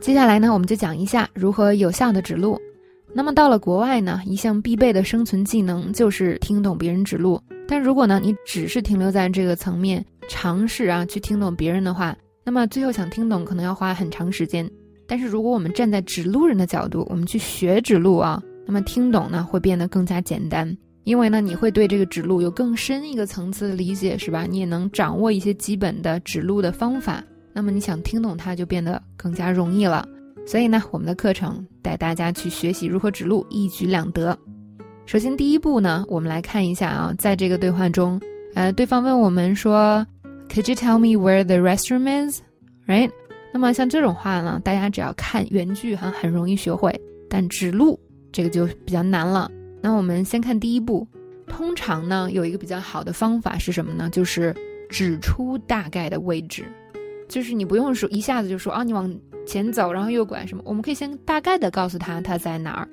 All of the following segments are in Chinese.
接下来呢，我们就讲一下如何有效的指路。那么到了国外呢，一项必备的生存技能就是听懂别人指路。但如果呢，你只是停留在这个层面，尝试啊去听懂别人的话，那么最后想听懂可能要花很长时间。但是如果我们站在指路人的角度，我们去学指路啊，那么听懂呢会变得更加简单，因为呢你会对这个指路有更深一个层次的理解，是吧？你也能掌握一些基本的指路的方法，那么你想听懂它就变得更加容易了。所以呢，我们的课程带大家去学习如何指路，一举两得。首先，第一步呢，我们来看一下啊，在这个对话中，呃，对方问我们说，Could you tell me where the restroom is？Right？那么像这种话呢，大家只要看原句哈，很容易学会。但指路这个就比较难了。那我们先看第一步，通常呢，有一个比较好的方法是什么呢？就是指出大概的位置，就是你不用说一下子就说啊，你往。前走，然后右拐什么？我们可以先大概的告诉他他在哪儿。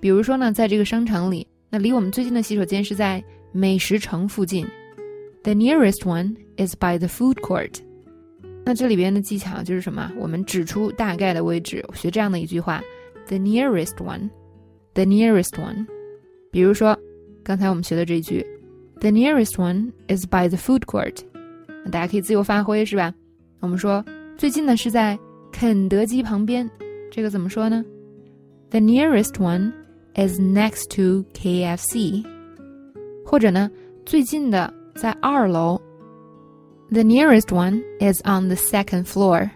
比如说呢，在这个商场里，那离我们最近的洗手间是在美食城附近。The nearest one is by the food court。那这里边的技巧就是什么？我们指出大概的位置，学这样的一句话：The nearest one，the nearest one。比如说，刚才我们学的这句：The nearest one is by the food court。大家可以自由发挥，是吧？我们说最近的是在。肯德基旁边，这个怎么说呢？The nearest one is next to KFC。或者呢，最近的在二楼。The nearest one is on the second floor。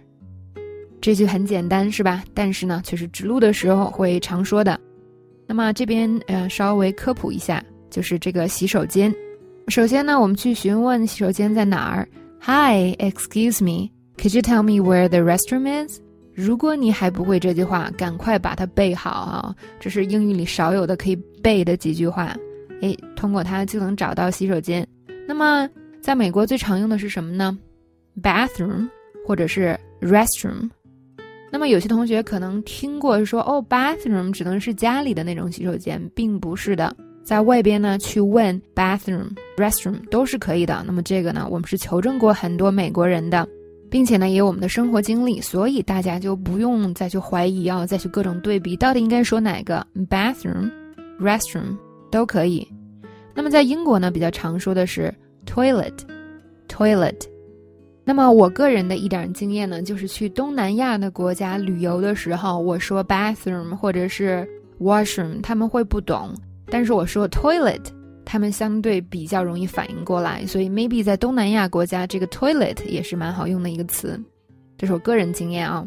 这句很简单，是吧？但是呢，却是指路的时候会常说的。那么这边呃，稍微科普一下，就是这个洗手间。首先呢，我们去询问洗手间在哪儿。Hi, excuse me. Could you tell me where the restroom is？如果你还不会这句话，赶快把它背好啊！这是英语里少有的可以背的几句话。诶，通过它就能找到洗手间。那么，在美国最常用的是什么呢？bathroom 或者是 restroom。那么有些同学可能听过说，哦，bathroom 只能是家里的那种洗手间，并不是的。在外边呢，去问 bathroom、restroom 都是可以的。那么这个呢，我们是求证过很多美国人的。并且呢，也有我们的生活经历，所以大家就不用再去怀疑啊，再去各种对比，到底应该说哪个？bathroom、restroom 都可以。那么在英国呢，比较常说的是 toilet、toilet。那么我个人的一点经验呢，就是去东南亚的国家旅游的时候，我说 bathroom 或者是 washroom，他们会不懂，但是我说 toilet。他们相对比较容易反应过来，所以 maybe 在东南亚国家，这个 toilet 也是蛮好用的一个词，这是我个人经验啊。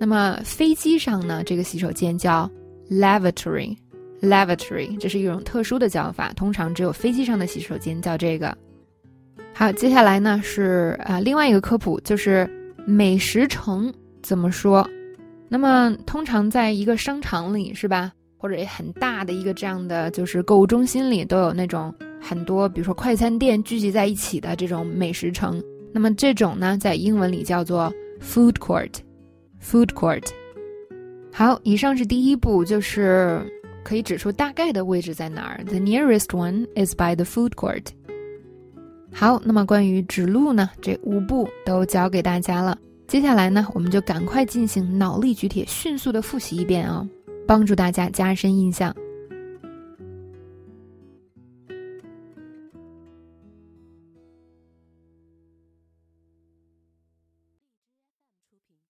那么飞机上呢，这个洗手间叫 lavatory，lavatory，这是一种特殊的叫法，通常只有飞机上的洗手间叫这个。好，接下来呢是啊另外一个科普，就是美食城怎么说？那么通常在一个商场里，是吧？或者很大的一个这样的就是购物中心里都有那种很多，比如说快餐店聚集在一起的这种美食城。那么这种呢，在英文里叫做 food court，food court。好，以上是第一步，就是可以指出大概的位置在哪儿。The nearest one is by the food court。好，那么关于指路呢，这五步都教给大家了。接下来呢，我们就赶快进行脑力举铁，迅速的复习一遍啊。帮助大家加深印象。